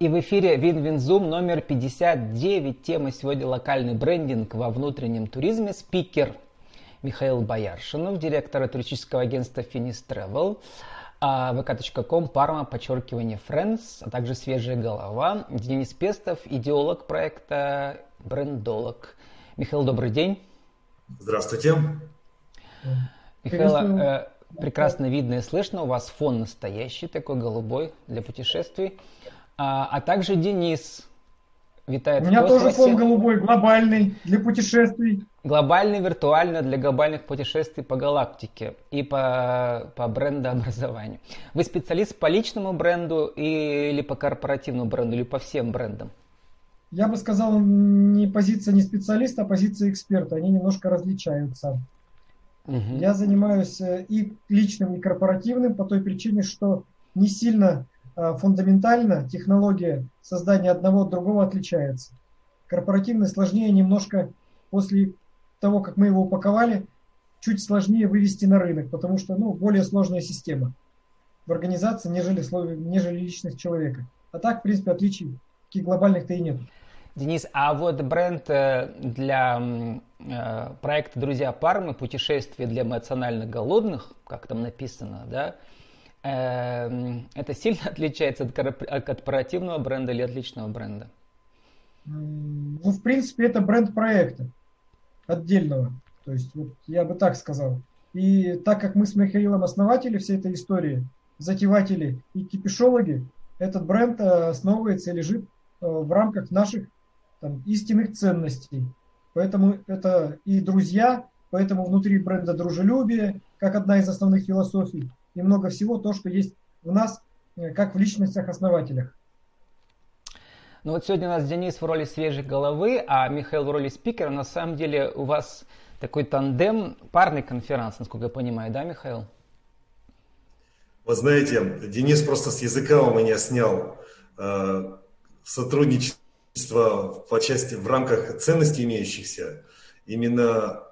И в эфире Win-Win Zoom номер 59. Тема сегодня локальный брендинг во внутреннем туризме. Спикер Михаил Бояршинов, директор туристического агентства Finis Travel. vk.com, парма, подчеркивание Friends, а также свежая голова. Денис Пестов, идеолог проекта Брендолог. Михаил, добрый день. Здравствуйте. Михаил, э, прекрасно видно и слышно, у вас фон настоящий, такой голубой для путешествий. А, а также Денис витает У меня тоже фон голубой, глобальный, для путешествий. Глобальный, виртуально для глобальных путешествий по галактике и по, по брендообразованию. Вы специалист по личному бренду или по корпоративному бренду, или по всем брендам? Я бы сказал, не позиция не специалиста, а позиция эксперта. Они немножко различаются. Угу. Я занимаюсь э, и личным, и корпоративным по той причине, что не сильно фундаментально технология создания одного от другого отличается. Корпоративный сложнее немножко после того, как мы его упаковали, чуть сложнее вывести на рынок, потому что ну, более сложная система в организации, нежели, нежели личность человека. А так, в принципе, отличий таких глобальных-то и нет. Денис, а вот бренд э, для э, проекта «Друзья Пармы. Путешествие для эмоционально голодных», как там написано, да, э, это сильно отличается от корпоративного бренда или от личного бренда? Ну, в принципе, это бренд проекта отдельного. То есть, вот я бы так сказал. И так как мы с Михаилом основатели всей этой истории, затеватели и кипишологи, этот бренд основывается и лежит в рамках наших там, истинных ценностей. Поэтому это и друзья, поэтому внутри бренда дружелюбие, как одна из основных философий, и много всего то, что есть в нас, э, как в личностях-основателях. Ну вот сегодня у нас Денис в роли свежей головы, а Михаил в роли спикера. На самом деле у вас такой тандем, парный конференц, насколько я понимаю, да, Михаил? Вы знаете, Денис просто с языка у меня снял э, сотрудничество по части в рамках ценностей имеющихся, именно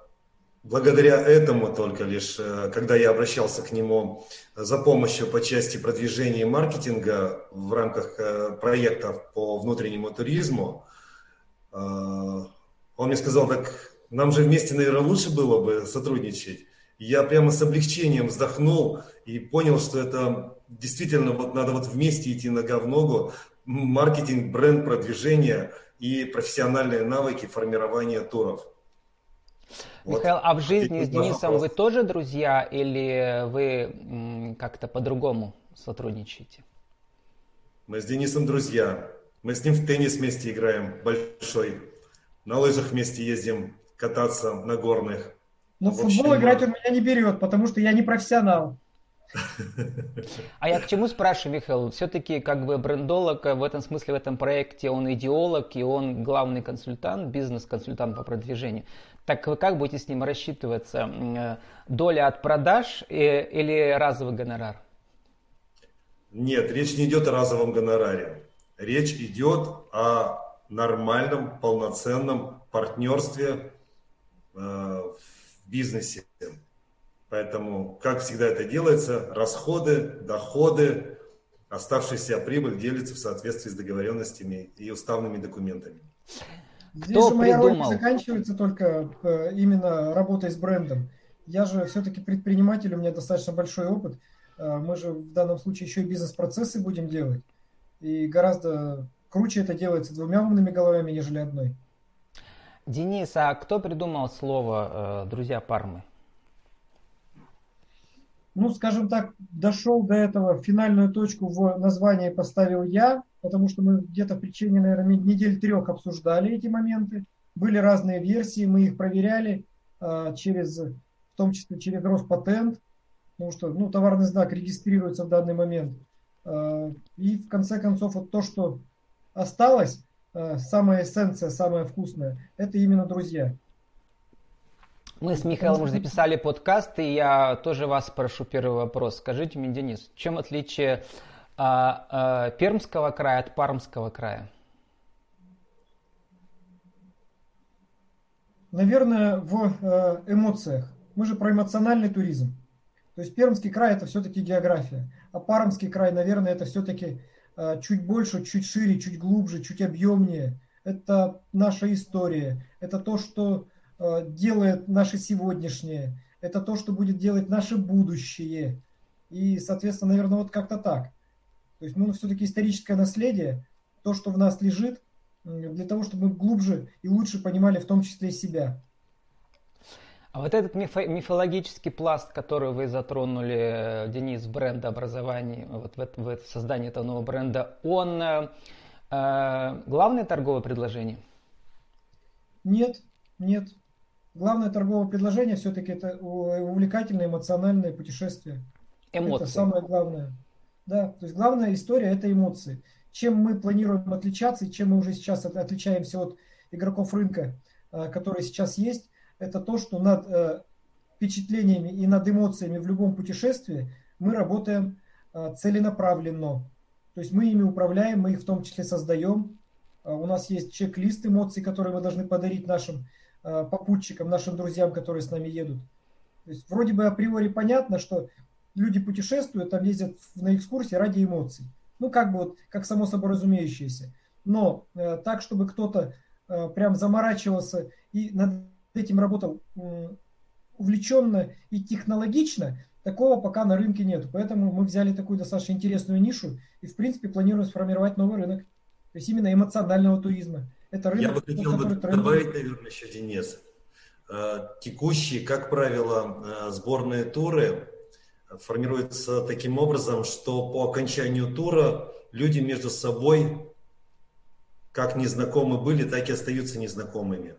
благодаря этому только лишь, э, когда я обращался к нему за помощью по части продвижения маркетинга в рамках э, проектов по внутреннему туризму, э, он мне сказал, так нам же вместе, наверное, лучше было бы сотрудничать. Я прямо с облегчением вздохнул и понял, что это действительно вот надо вот вместе идти нога в ногу, маркетинг, бренд, продвижение и профессиональные навыки формирования туров. Михаил, а в жизни с Денисом вопрос. вы тоже друзья или вы как-то по-другому сотрудничаете? Мы с Денисом друзья. Мы с ним в теннис вместе играем большой. На лыжах вместе ездим кататься на горных. Ну, в футбол играть он меня не берет, потому что я не профессионал. А я к чему спрашиваю, Михаил? Все-таки как бы брендолог в этом смысле, в этом проекте, он идеолог и он главный консультант, бизнес-консультант по продвижению. Так вы как будете с ним рассчитываться? Доля от продаж или разовый гонорар? Нет, речь не идет о разовом гонораре. Речь идет о нормальном, полноценном партнерстве э, в бизнесе. Поэтому, как всегда это делается, расходы, доходы, оставшаяся прибыль делится в соответствии с договоренностями и уставными документами. Здесь Кто же моя придумал? роль заканчивается только э, именно работой с брендом. Я же все-таки предприниматель, у меня достаточно большой опыт. Э, мы же в данном случае еще и бизнес-процессы будем делать. И гораздо круче это делается двумя умными головами, нежели одной. Денис, а кто придумал слово э, «друзья Пармы»? ну, скажем так, дошел до этого, финальную точку в названии поставил я, потому что мы где-то в течение, наверное, недель трех обсуждали эти моменты. Были разные версии, мы их проверяли а, через, в том числе через Роспатент, потому что ну, товарный знак регистрируется в данный момент. А, и в конце концов вот то, что осталось, а, самая эссенция, самая вкусная, это именно друзья. Мы с Михаилом уже записали подкаст, и я тоже вас спрошу первый вопрос. Скажите мне, Денис, чем отличие а, а, Пермского края от Пармского края? Наверное, в э, эмоциях. Мы же про эмоциональный туризм. То есть Пермский край это все-таки география, а Пармский край, наверное, это все-таки э, чуть больше, чуть шире, чуть глубже, чуть объемнее. Это наша история, это то, что э, делает наше сегодняшнее, это то, что будет делать наше будущее. И, соответственно, наверное, вот как-то так. То есть, ну, все-таки историческое наследие, то, что в нас лежит, для того, чтобы мы глубже и лучше понимали в том числе и себя. А вот этот мифо- мифологический пласт, который вы затронули, э, Денис, в брендообразовании, вот в, в, в создании этого нового бренда, он э, э, главное торговое предложение? Нет, нет. Главное торговое предложение все-таки это увлекательное эмоциональное путешествие. Эмоции. Это самое главное. Да, то есть главная история это эмоции. Чем мы планируем отличаться чем мы уже сейчас отличаемся от игроков рынка, э, которые сейчас есть, это то, что над э, впечатлениями и над эмоциями в любом путешествии мы работаем э, целенаправленно. То есть мы ими управляем, мы их в том числе создаем. У нас есть чек-лист эмоций, которые мы должны подарить нашим попутчикам, нашим друзьям, которые с нами едут. То есть вроде бы априори понятно, что люди путешествуют, там ездят на экскурсии ради эмоций. Ну, как бы вот, как само собой разумеющееся. Но э, так, чтобы кто-то э, прям заморачивался и над этим работал э, увлеченно и технологично, такого пока на рынке нет. Поэтому мы взяли такую достаточно интересную нишу и, в принципе, планируем сформировать новый рынок. То есть именно эмоционального туризма. Это рынок, Я бы хотел бы добавить, наверное, еще, Денис. Э, текущие, как правило, э, сборные туры формируется таким образом, что по окончанию тура люди между собой как незнакомы были, так и остаются незнакомыми.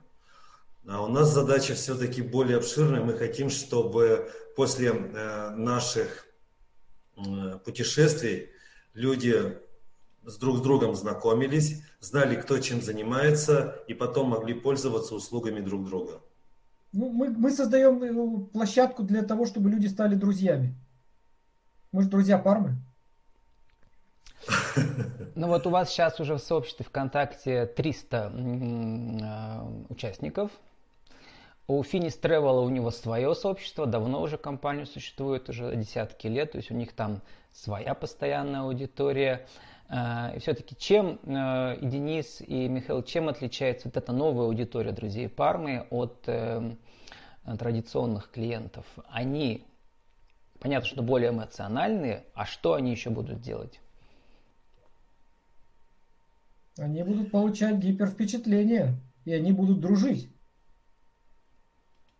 А у нас задача все-таки более обширная. Мы хотим, чтобы после э, наших э, путешествий люди с друг с другом знакомились, знали, кто чем занимается, и потом могли пользоваться услугами друг друга. Ну, мы, мы создаем э, площадку для того, чтобы люди стали друзьями. Мы же друзья Пармы. Ну вот у вас сейчас уже в сообществе ВКонтакте 300 э, участников. У Finis Travel у него свое сообщество, давно уже компания существует, уже десятки лет, то есть у них там своя постоянная аудитория. Э, и все-таки чем э, и Денис, и Михаил, чем отличается вот эта новая аудитория друзей Пармы от э, традиционных клиентов? Они, понятно, что более эмоциональные, а что они еще будут делать? Они будут получать гипервпечатление, и они будут дружить.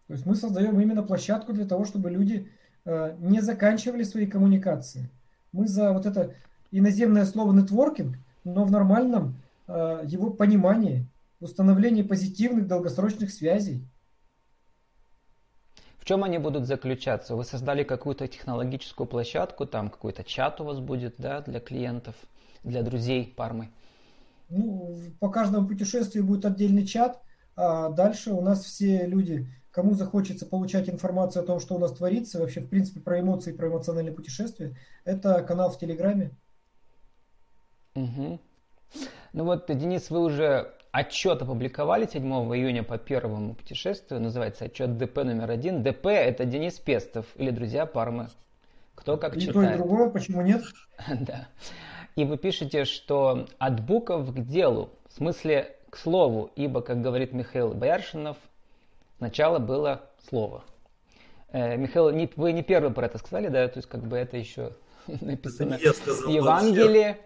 То есть мы создаем именно площадку для того, чтобы люди не заканчивали свои коммуникации. Мы за вот это иноземное слово нетворкинг, но в нормальном э, его понимании, установлении позитивных долгосрочных связей. В чем они будут заключаться? Вы создали какую-то технологическую площадку, там какой-то чат у вас будет да, для клиентов, для друзей Пармы? Ну, по каждому путешествию будет отдельный чат, а дальше у нас все люди, кому захочется получать информацию о том, что у нас творится, вообще, в принципе, про эмоции, про эмоциональные путешествия, это канал в Телеграме. Угу. Ну вот, Денис, вы уже отчет опубликовали 7 июня по первому путешествию. Называется отчет ДП номер один. ДП это Денис Пестов или друзья Пармы. Кто как и читает. И то, и другое, почему нет? да. И вы пишете, что от букв к делу, в смысле к слову, ибо, как говорит Михаил Бояршинов, сначала было слово. Э, Михаил, не, вы не первый про это сказали, да? То есть, как бы это еще написано это в Евангелии.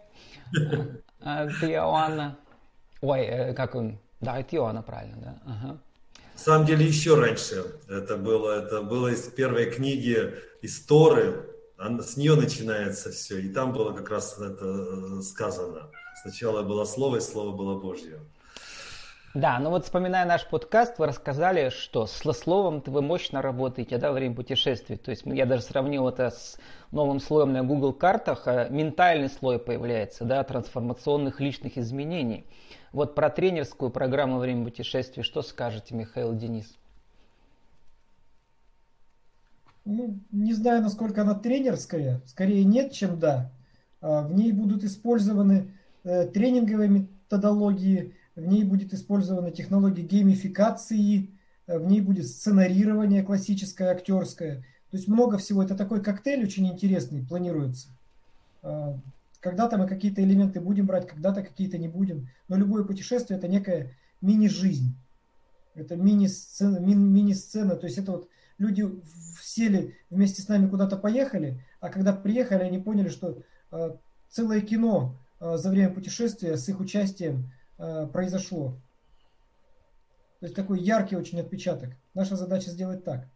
Это Иоанна. Ой, э, как он? Да, это Иоанна, правильно, да. Ага. На самом деле еще раньше это было, это было из первой книги Исторы, с нее начинается все, и там было как раз это э, сказано. Сначала было Слово, и Слово было Божье. Да, ну вот вспоминая наш подкаст, вы рассказали, что с словом вы мощно работаете да, во время путешествий. То есть я даже сравнил это с новым слоем на Google картах. А ментальный слой появляется, да, трансформационных личных изменений. Вот про тренерскую программу во время путешествий что скажете, Михаил Денис? Ну, не знаю, насколько она тренерская. Скорее нет, чем да. А, в ней будут использованы э, тренинговые методологии, в ней будет использована технология геймификации, э, в ней будет сценарирование классическое, актерское. То есть много всего. Это такой коктейль очень интересный планируется. Э, когда-то мы какие-то элементы будем брать, когда-то какие-то не будем. Но любое путешествие это некая мини-жизнь. Это мини-сцена, мини-сцена. То есть это вот люди сели вместе с нами куда-то поехали, а когда приехали, они поняли, что э, целое кино за время путешествия с их участием произошло. То есть такой яркий очень отпечаток. Наша задача сделать так.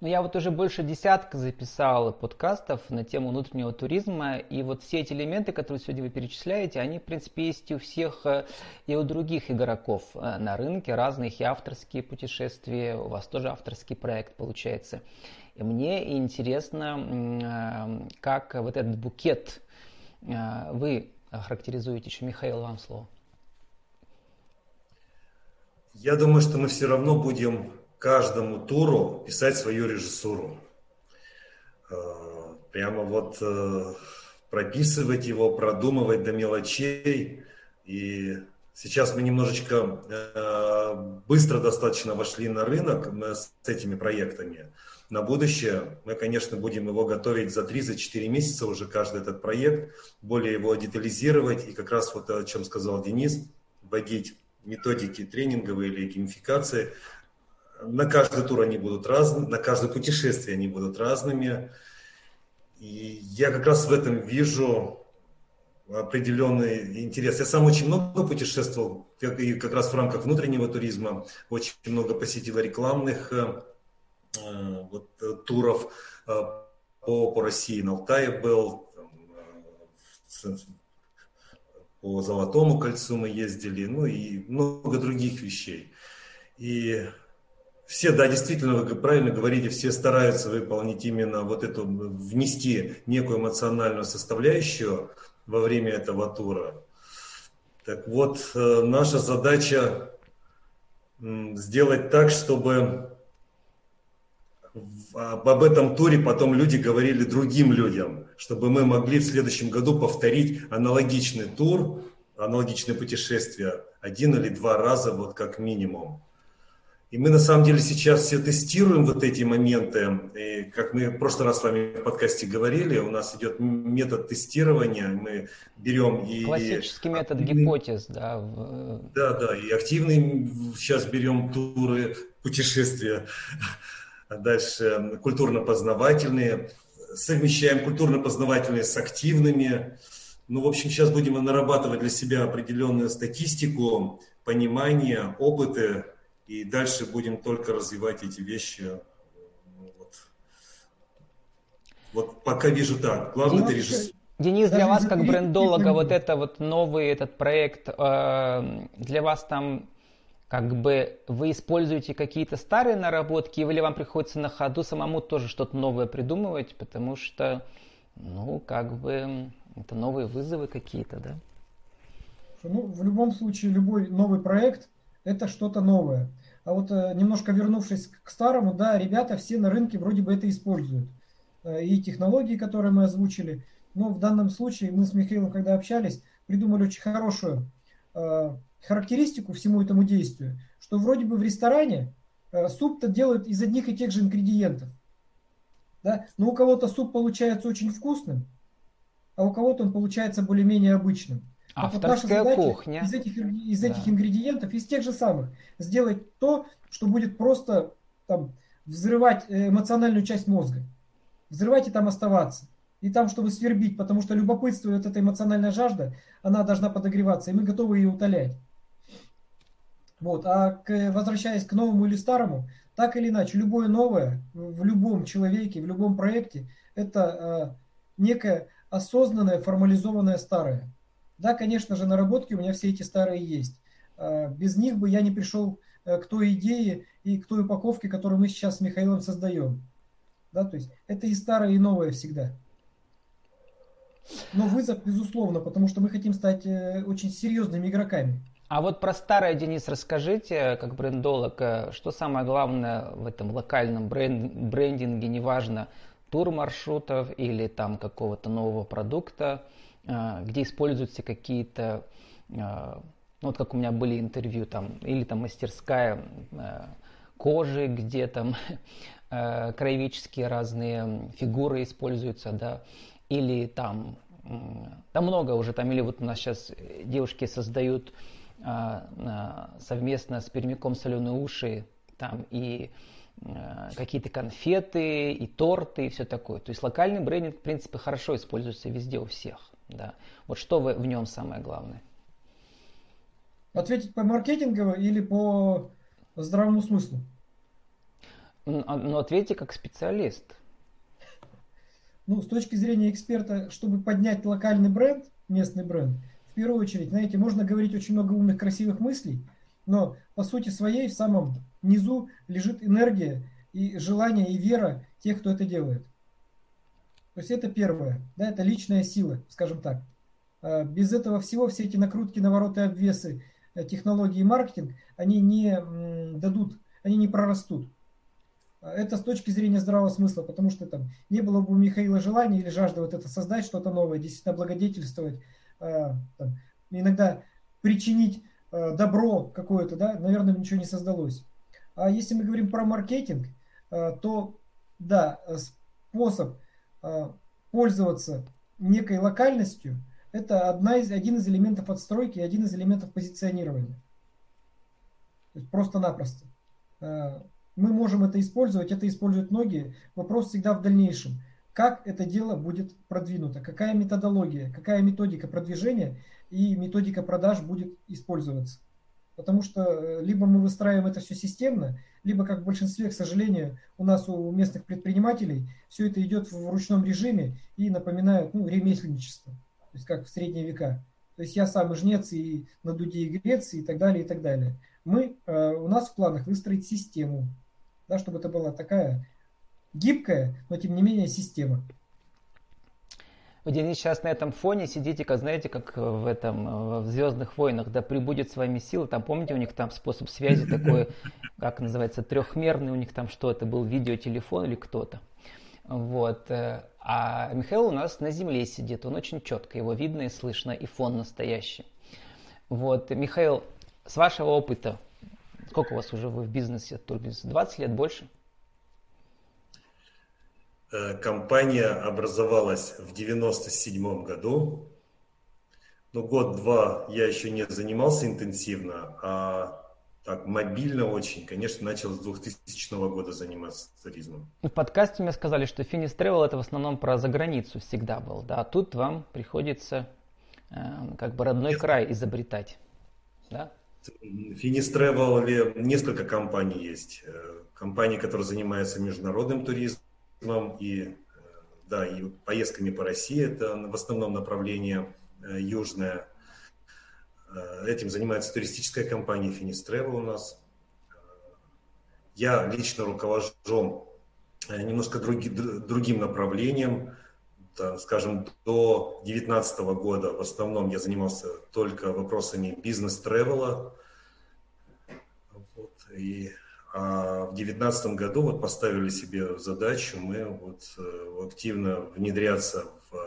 Ну, я вот уже больше десятка записал подкастов на тему внутреннего туризма, и вот все эти элементы, которые сегодня вы перечисляете, они, в принципе, есть у всех, э, и у других игроков э, на рынке, разных и авторские путешествия, у вас тоже авторский проект получается. И мне интересно, э, как вот этот букет вы характеризуете еще. Михаил, вам слово. Я думаю, что мы все равно будем каждому туру писать свою режиссуру. Э, прямо вот э, прописывать его, продумывать до мелочей. И сейчас мы немножечко э, быстро достаточно вошли на рынок с этими проектами. На будущее мы, конечно, будем его готовить за 3-4 месяца уже каждый этот проект, более его детализировать и как раз вот о чем сказал Денис, вводить методики тренинговые или геймификации – на каждый тур они будут разными, на каждое путешествие они будут разными. И я как раз в этом вижу определенный интерес. Я сам очень много путешествовал, и как раз в рамках внутреннего туризма очень много посетил рекламных э вот, э, туров э, по, по России. На Алтае был, там, э, по Золотому кольцу мы ездили, ну и много других вещей. И все, да, действительно, вы правильно говорите, все стараются выполнить именно вот эту, внести некую эмоциональную составляющую во время этого тура. Так вот, э, наша задача сделать так, чтобы об этом туре потом люди говорили другим людям, чтобы мы могли в следующем году повторить аналогичный тур, аналогичное путешествие один или два раза, вот как минимум. И мы на самом деле сейчас все тестируем вот эти моменты. И как мы в прошлый раз с вами в подкасте говорили, у нас идет метод тестирования. Мы берем и... Классический метод гипотез, да. Да, да. И активный сейчас берем туры, путешествия. Дальше культурно-познавательные. Совмещаем культурно-познавательные с активными. Ну, в общем, сейчас будем нарабатывать для себя определенную статистику, понимание, опыты, и дальше будем только развивать эти вещи. Ну, вот. вот пока вижу так. Главное это режиссер. Денис, для вас как брендолога вот это вот новый этот проект, э, для вас там как бы вы используете какие-то старые наработки, или вам приходится на ходу самому тоже что-то новое придумывать, потому что, ну, как бы это новые вызовы какие-то, да? Ну, в любом случае, любой новый проект – это что-то новое. А вот э, немножко вернувшись к старому, да, ребята все на рынке вроде бы это используют. Э, и технологии, которые мы озвучили. Но в данном случае мы с Михаилом, когда общались, придумали очень хорошую э, характеристику всему этому действию, что вроде бы в ресторане суп-то делают из одних и тех же ингредиентов. Да? Но у кого-то суп получается очень вкусным, а у кого-то он получается более-менее обычным. Авторская вот кухня. Из этих, из этих да. ингредиентов, из тех же самых, сделать то, что будет просто там, взрывать э, эмоциональную часть мозга. Взрывать и там оставаться. И там, чтобы свербить, потому что любопытство, вот эта эмоциональная жажда, она должна подогреваться, и мы готовы ее утолять. Вот. А к, возвращаясь к новому или старому, так или иначе, любое новое в любом человеке, в любом проекте, это э, некое осознанное, формализованное старое. Да, конечно же, наработки у меня все эти старые есть. А, без них бы я не пришел э, к той идее и к той упаковке, которую мы сейчас с Михаилом создаем. Да, то есть это и старое, и новое всегда. Но вызов, безусловно, потому что мы хотим стать э, очень серьезными игроками. А вот про старое, Денис, расскажите, как брендолог, э, что самое главное в этом локальном бренд, брендинге, неважно, тур маршрутов или там какого-то нового продукта, а, где используются какие-то, ну, вот как у меня были интервью там, или там мастерская кожи, где там краеведческие разные фигуры используются, да, или там там много уже, там или вот у нас сейчас девушки создают совместно с Пермяком соленые уши, там и а, какие-то конфеты, и торты, и все такое. То есть локальный брендинг, в принципе, хорошо используется везде у всех. Да. Вот что в, в нем самое главное? Ответить по маркетингово или по здравому смыслу? Ну, ну ответьте как специалист. Ну, с точки зрения эксперта, чтобы поднять локальный бренд, местный бренд, первую очередь, знаете, можно говорить очень много умных, красивых мыслей, но по сути своей в самом низу лежит энергия и желание и вера тех, кто это делает. То есть это первое, да, это личная сила, скажем так. А без этого всего все эти накрутки, навороты, обвесы, э, технологии маркетинг, они не дадут, они не прорастут. А это с точки зрения здравого смысла, потому что там не было бы у Михаила желания или жажды вот это создать что-то новое, действительно благодетельствовать, там, иногда причинить добро какое-то, да, наверное, ничего не создалось. А если мы говорим про маркетинг, то да, способ Э, пользоваться некой локальностью, это одна из, один из элементов отстройки, один из элементов позиционирования. Просто-напросто. Э, мы можем это использовать, это используют многие. Вопрос всегда в дальнейшем. Как это дело будет продвинуто? Какая методология, какая методика продвижения и методика продаж будет использоваться? Потому что э, либо мы выстраиваем это все системно, либо, как в большинстве, к сожалению, у нас у местных предпринимателей все это идет в ручном режиме и напоминает ну, ремесленничество, то есть как в средние века. То есть я сам и жнец, и на дуде и греции, и так далее, и так далее. Мы, э, у нас в планах выстроить систему, да, чтобы это была такая гибкая, но тем не менее система. Вы, Денис, сейчас на этом фоне сидите, как знаете, как в этом, в Звездных войнах, да прибудет с вами сила. Там, помните, у них там способ связи такой, как называется, трехмерный, у них там что это был, видеотелефон или кто-то. Вот. Э, а Михаил у нас на земле сидит, он очень четко, его видно и слышно, и фон настоящий. Вот, Михаил, с вашего опыта, сколько у вас уже вы в бизнесе, Турбиз, 20 лет больше? Э, компания образовалась в 97 году. Ну, год-два я еще не занимался интенсивно, а так мобильно очень, конечно, начал с 2000 года заниматься туризмом. В подкасте мне сказали, что Финис Travel это в основном про заграницу всегда был, да, а тут вам приходится э, как бы родной Нет. край изобретать, да? Финис Travel несколько компаний есть. Э, компании, которые занимаются международным туризмом, и, э, да, и поездками по России, это в основном направление э, южное. Э, этим занимается туристическая компания Travel у нас. Я лично руковожу немножко други, другим направлением. Скажем, до 2019 года в основном я занимался только вопросами бизнес-тревела. Вот, и а в 2019 году вот поставили себе задачу мы вот э, активно внедряться в э,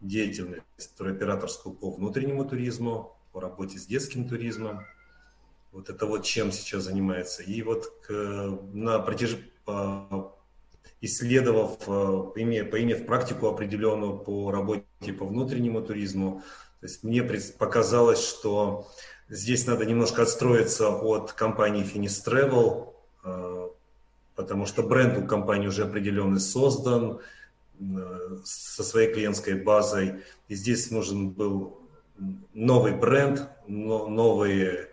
деятельность туроператорскую по внутреннему туризму, по работе с детским туризмом. Вот это вот чем сейчас занимается. И вот к, на протяж... исследовав, э, поимев, поимев практику определенную по работе по внутреннему туризму, то есть мне показалось, что здесь надо немножко отстроиться от компании Finis Travel, потому что бренд у компании уже определенный создан э, со своей клиентской базой. И здесь нужен был новый бренд, новые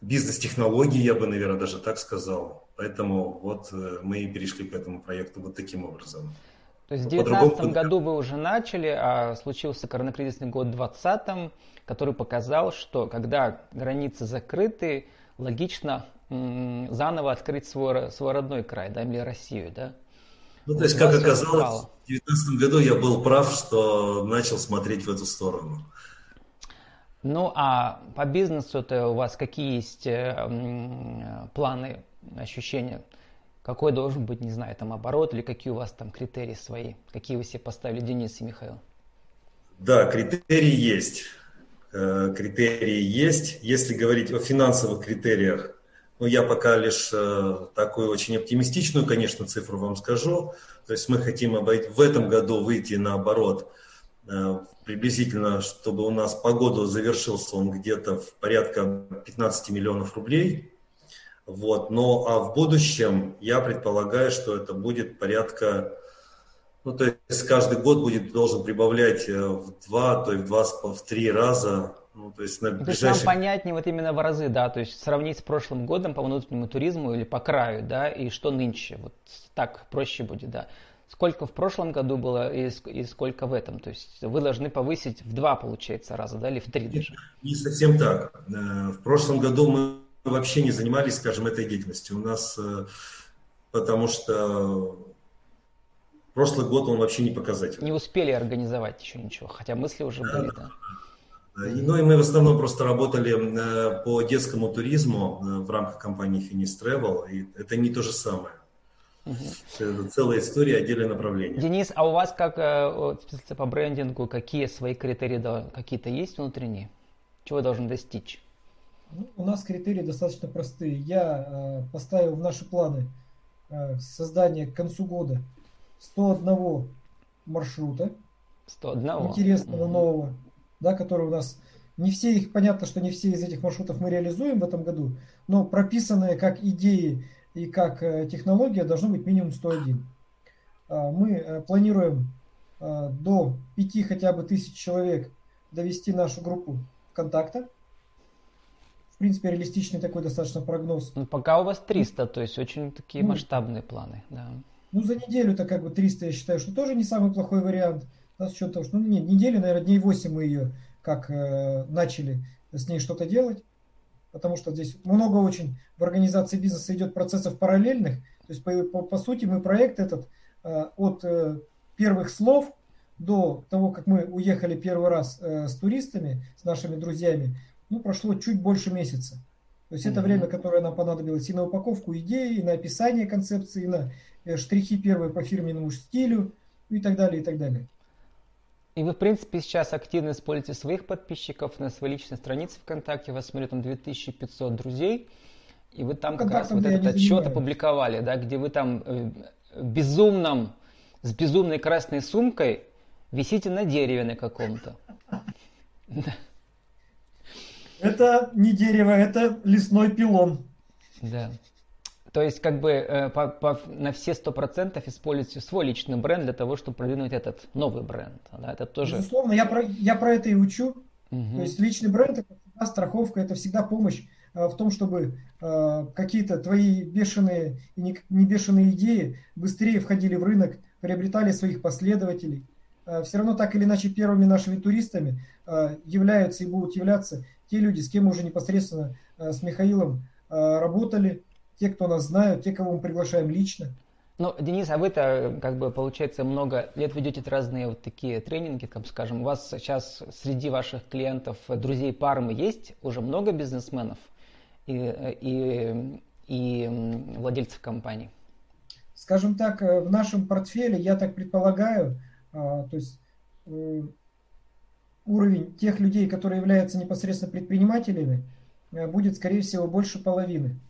бизнес-технологии, я бы, наверное, даже так сказал. Поэтому вот э, мы и перешли к этому проекту вот таким образом. То есть в 2019 году вы уже начали, а случился коронакризисный год в 2020, который показал, что когда границы закрыты, логично заново открыть свой, свой родной край, да, или Россию, да? Ну, то есть, как оказалось, в 2019 году я был прав, что начал смотреть в эту сторону. Ну, а по бизнесу-то у вас какие есть э, планы, ощущения? Какой должен быть, не знаю, там оборот или какие у вас там критерии свои? Какие вы себе поставили, Денис и Михаил? Да, критерии есть. Э, критерии есть. Если говорить о финансовых критериях, ну, я пока лишь э, такую очень оптимистичную, конечно, цифру вам скажу. То есть мы хотим обойти, в этом году выйти наоборот приблизительно, чтобы у нас по году завершился он где-то в порядка 15 миллионов рублей. Вот. Но а в будущем я предполагаю, что это будет порядка, ну то есть каждый год будет должен прибавлять в два, то есть в два, в три раза ну, то есть, на то ближайших... есть нам понятнее вот именно в разы, да, то есть сравнить с прошлым годом по внутреннему туризму или по краю, да, и что нынче, вот так проще будет, да. Сколько в прошлом году было и, и сколько в этом, то есть вы должны повысить в два, получается, раза, да, или в три даже? Не совсем так. Э, в прошлом году мы вообще не занимались, скажем, этой деятельностью. У нас, э, потому что прошлый год он вообще не показательный. Не успели организовать еще ничего, хотя мысли уже да, были, да. Ну и мы в основном просто работали э, по детскому туризму э, в рамках компании Finis Travel, и это не то же самое. Угу. Это целая история, отдельное направление. Денис, а у вас как э, специалист по брендингу, какие свои критерии какие-то есть внутренние? Чего вы должны достичь? Ну, у нас критерии достаточно простые. Я э, поставил в наши планы э, создание к концу года 101 маршрута. 101? Интересного, угу. нового да, которые у нас не все их, понятно, что не все из этих маршрутов мы реализуем в этом году, но прописанные как идеи и как э, технология должно быть минимум 101. А, мы э, планируем э, до 5 хотя бы тысяч человек довести нашу группу ВКонтакта. В принципе, реалистичный такой достаточно прогноз. Ну, пока у вас 300, то есть очень такие ну, масштабные планы. Да. Ну, за неделю-то как бы 300, я считаю, что тоже не самый плохой вариант да, с учетом того, что ну, не, недели, наверное, дней 8 мы ее как э, начали с ней что-то делать, потому что здесь много очень в организации бизнеса идет процессов параллельных, то есть по, по, по сути мы проект этот э, от э, первых слов до того, как мы уехали первый раз э, с туристами, с нашими друзьями, ну, прошло чуть больше месяца. То есть mm-hmm. это время, которое нам понадобилось и на упаковку идеи, и на описание концепции, и на э, штрихи первые по фирменному стилю, и так далее, и так далее. И вы, в принципе, сейчас активно используете своих подписчиков на своей личной странице ВКонтакте. У вас, смотрю, там 2500 друзей. И вы там как раз вот этот отчет опубликовали, да, где вы там э, безумном, с безумной красной сумкой висите на дереве на каком-то. Это не дерево, это лесной пилон. Да. То есть как бы э, по, по, на все сто процентов используйте свой личный бренд для того, чтобы продвинуть этот новый бренд. Да, это тоже... Безусловно, я про, я про это и учу. Угу. То есть личный бренд это всегда страховка, это всегда помощь э, в том, чтобы э, какие-то твои бешеные и не, не бешеные идеи быстрее входили в рынок, приобретали своих последователей. Э, все равно так или иначе первыми нашими туристами э, являются и будут являться те люди, с кем мы уже непосредственно э, с Михаилом э, работали, те, кто нас знают, те, кого мы приглашаем лично. Ну, Денис, а вы-то, как бы, получается, много лет ведете разные вот такие тренинги, как скажем, у вас сейчас среди ваших клиентов, друзей Пармы есть уже много бизнесменов и, и, и владельцев компаний? Скажем так, э, в нашем портфеле, я так предполагаю, а, то есть э, уровень тех людей, которые являются непосредственно предпринимателями, э, будет, скорее всего, больше половины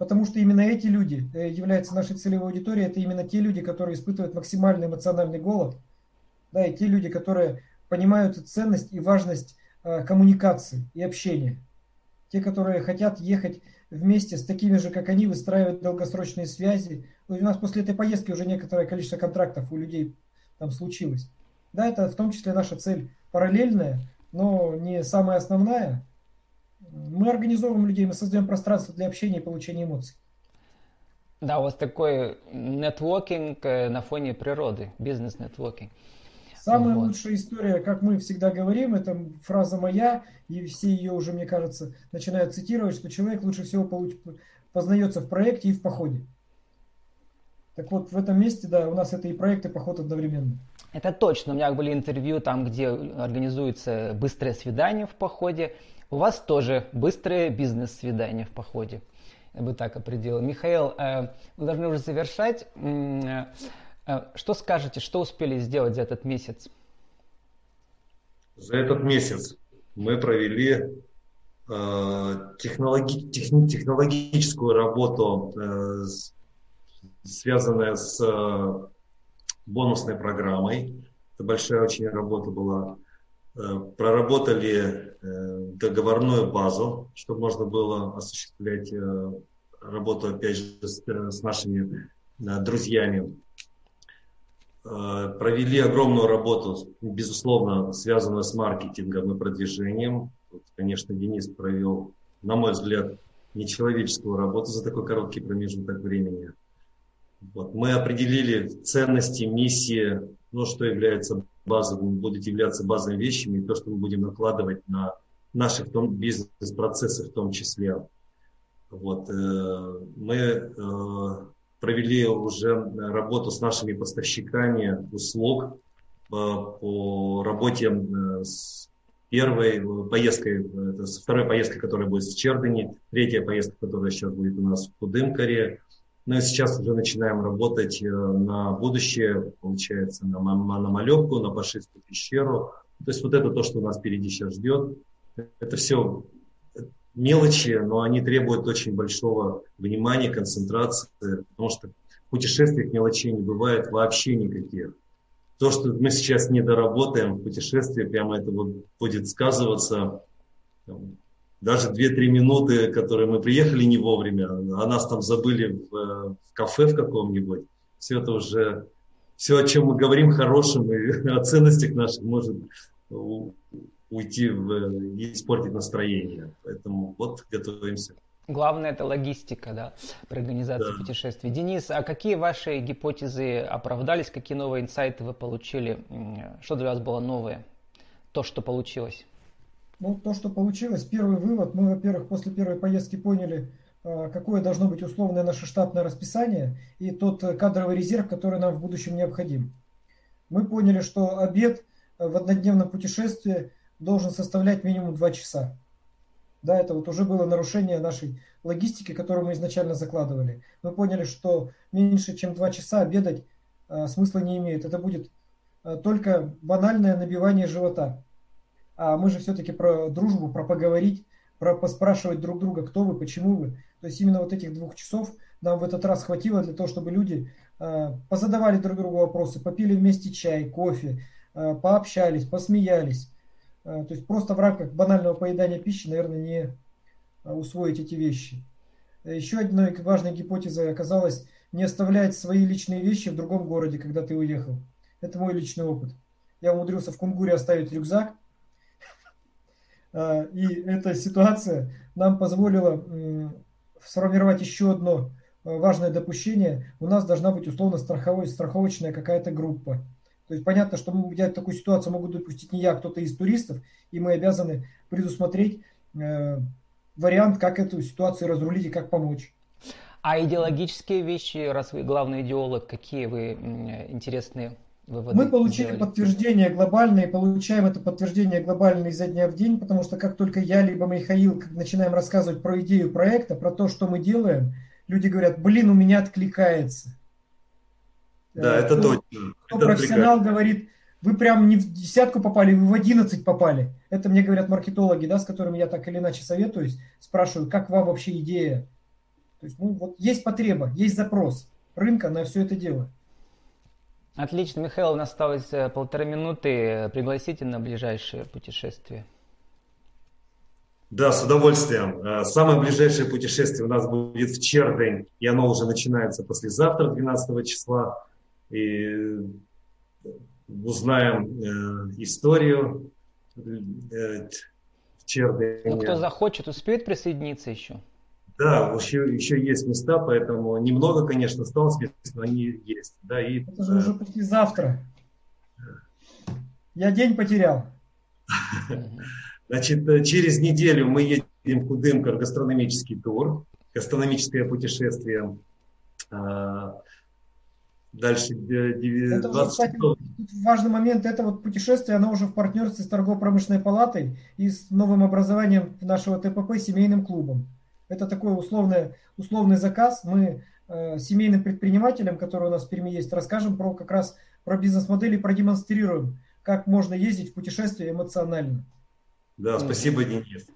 потому что именно эти люди э, являются нашей целевой аудиторией, это именно те люди, которые испытывают максимальный эмоциональный голод, да, и те люди, которые понимают ценность и важность э, коммуникации и общения. Те, которые хотят ехать вместе с такими же, как они, выстраивать долгосрочные связи. У нас после этой поездки уже некоторое количество контрактов у людей там случилось. Да, это в том числе наша цель параллельная, но не самая основная, мы организовываем людей, мы создаем пространство для общения и получения эмоций. Да, у вас такой нетворкинг э, на фоне природы, бизнес-нетворкинг. Самая вот. лучшая история, как мы всегда говорим, это фраза моя, и все ее уже, мне кажется, начинают цитировать, что человек лучше всего получ... познается в проекте и в походе. Так вот, в этом месте, да, у нас это и проект, и поход одновременно. Это точно. У меня были интервью там, где организуется быстрое свидание в походе. У вас тоже быстрое бизнес-свидание в походе. Я бы так определил. Михаил, э, мы должны уже завершать. Э, э, что скажете, что успели сделать за этот месяц? За этот месяц мы провели технологи, технологическую работу, связанную с бонусной программой. Это большая очень работа была. Э, проработали э, договорную базу, чтобы можно было осуществлять э, работу, опять же, с нашими друзьями. Провели огромную работу, безусловно, связанную с маркетингом и продвижением. Конечно, Денис провел, на мой взгляд, нечеловеческую работу за такой короткий промежуток времени. Вот. Мы определили ценности, миссии, ну, что является базовым, будет являться базовыми вещами, и то, что мы будем накладывать на наши бизнес-процессы в том числе. Вот. Э, мы э, провели уже работу с нашими поставщиками услуг э, по работе с первой поездкой, это второй поездкой, которая будет в Чердани, третья поездка, которая сейчас будет у нас в Кудымкаре, ну и сейчас уже начинаем работать на будущее, получается, на, на Малевку, на Пашистую пещеру. То есть вот это то, что нас впереди сейчас ждет. Это все мелочи, но они требуют очень большого внимания, концентрации, потому что в путешествиях мелочей не бывает вообще никаких. То, что мы сейчас не доработаем в путешествии, прямо это вот будет сказываться даже 2-3 минуты, которые мы приехали не вовремя, а нас там забыли в, в кафе в каком-нибудь, все это уже, все, о чем мы говорим хорошим и о ценностях наших может уйти в, и испортить настроение. Поэтому вот готовимся. Главное это логистика, да, при организации да. путешествий. Денис, а какие ваши гипотезы оправдались, какие новые инсайты вы получили? Что для вас было новое? То, что получилось? Ну, то, что получилось, первый вывод, мы, во-первых, после первой поездки поняли, а, какое должно быть условное наше штатное расписание и тот кадровый резерв, который нам в будущем необходим. Мы поняли, что обед в однодневном путешествии должен составлять минимум 2 часа. Да, это вот уже было нарушение нашей логистики, которую мы изначально закладывали. Мы поняли, что меньше, чем 2 часа обедать а, смысла не имеет. Это будет а, только банальное набивание живота а мы же все-таки про дружбу, про поговорить, про поспрашивать друг друга, кто вы, почему вы. То есть именно вот этих двух часов нам в этот раз хватило для того, чтобы люди э, позадавали друг другу вопросы, попили вместе чай, кофе, э, пообщались, посмеялись. Э, то есть просто в рамках банального поедания пищи, наверное, не э, усвоить эти вещи. Еще одной важной гипотезой оказалось не оставлять свои личные вещи в другом городе, когда ты уехал. Это мой личный опыт. Я умудрился в Кунгуре оставить рюкзак, а, и эта ситуация нам позволила сформировать еще одно важное допущение. У нас должна быть условно страховой, страховочная какая-то группа. То есть понятно, что я такую ситуацию могу допустить не я, а кто-то из туристов, и мы обязаны предусмотреть э, вариант, как эту ситуацию разрулить и как помочь. А идеологические вещи, раз вы главный идеолог, какие вы интересные выводы Мы получили сделали. подтверждение глобальное, получаем это подтверждение глобальное изо дня в день, потому что как только я либо Михаил начинаем рассказывать про идею проекта, про то, что мы делаем, люди говорят, блин, у меня откликается. Да, это кто, точно. Кто это профессионал откликается. говорит, вы прям не в десятку попали, вы в одиннадцать попали. Это мне говорят маркетологи, да, с которыми я так или иначе советуюсь, спрашиваю, как вам вообще идея? То есть, ну, вот есть потреба, есть запрос рынка на все это дело. Отлично, Михаил, у нас осталось э, полторы минуты. Пригласите на ближайшее путешествие. Да, с удовольствием. Э, самое ближайшее путешествие у нас будет в Чердень, и оно уже начинается послезавтра, 12 числа. И узнаем э, историю э, в Чердене. Ну, кто захочет, успеет присоединиться еще? Да, еще, еще есть места, поэтому немного, конечно, осталось мест, но они есть. Да, и, Это же уже послезавтра. Я день потерял. Значит, э, через неделю мы едем в Кудымкар гастрономический тур, гастрономическое путешествие. Дальше 20... это уже, кстати, важный момент, это вот путешествие, оно уже в партнерстве с торгово-промышленной палатой и с новым образованием нашего ТПП семейным клубом. Это такой условный, условный заказ. Мы э, семейным предпринимателям, которые у нас в Перми есть, расскажем про как раз про бизнес-модели, продемонстрируем, как можно ездить в путешествие эмоционально. Да, спасибо, Денис.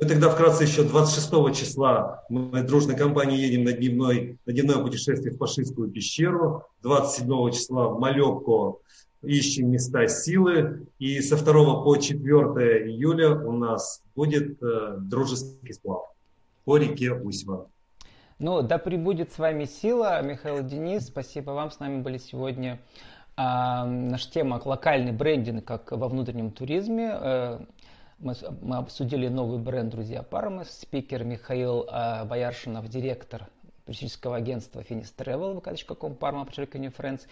Мы тогда вкратце еще 26 числа мы дружной компанией едем на, дневной, на дневное путешествие в Пашистскую пещеру. 27 числа в Малекко ищем места силы. И со 2 по 4 июля у нас будет э, дружеский сплав по реке Усьва. Ну, да пребудет с вами сила, Михаил Денис, спасибо вам, с нами были сегодня. А, наша тема локальный брендинг как во внутреннем туризме. Э, мы, мы обсудили новый бренд «Друзья Пармы». Спикер Михаил э, Бояршинов, директор туристического агентства Finis Travel, vk.com, Parma, подчеркивание Friends,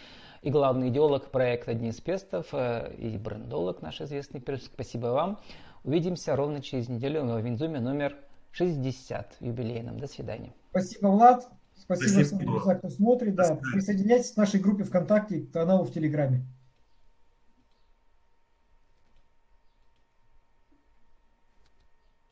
и главный идеолог проекта Денис Пестов, э, и брендолог наш известный. Спасибо вам. Увидимся ровно через неделю в Винзуме номер 60 юбилейном. До свидания. Спасибо, Влад. Спасибо, Спасибо. всем, кто смотрит. Да. Присоединяйтесь к нашей группе ВКонтакте, к каналу в Телеграме.